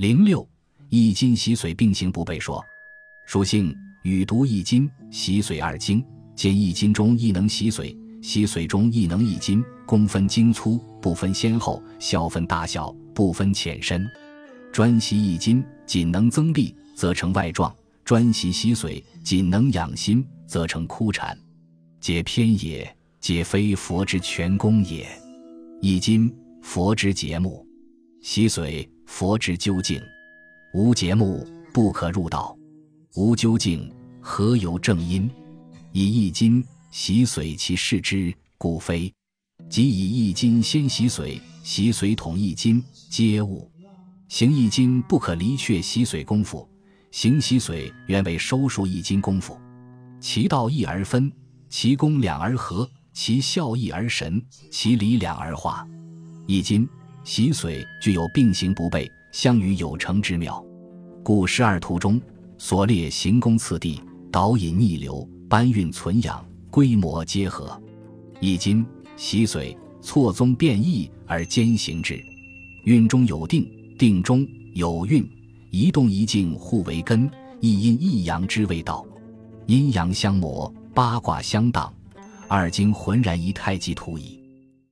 零六，易经习髓并行不悖说，属性与读易经、习髓二经，见易经中亦能习髓，习髓中亦能易经，功分精粗，不分先后，效分大小，不分浅深。专习易经，仅能增力，则成外状；专习习髓，仅能养心，则成枯禅。皆偏也，皆非佛之全功也。易经，佛之节目；习髓，佛之究竟。无节目，不可入道；无究竟，何有正因？以易经习髓，其视之，故非。即以易经先习髓，习髓统易经，皆悟。行易经不可离却习髓功夫，行习髓原为收束易经功夫，其道一而分。其功两而合，其效益而神，其理两而化。易经习水具有并行不悖、相与有成之妙，故十二图中所列行宫次第、导引逆流、搬运存养、规模皆合。易经习水错综变异而兼行之，运中有定，定中有运，一动一静互为根，一阴一阳之谓道，阴阳相磨。八卦相当，二经浑然一太极图矣。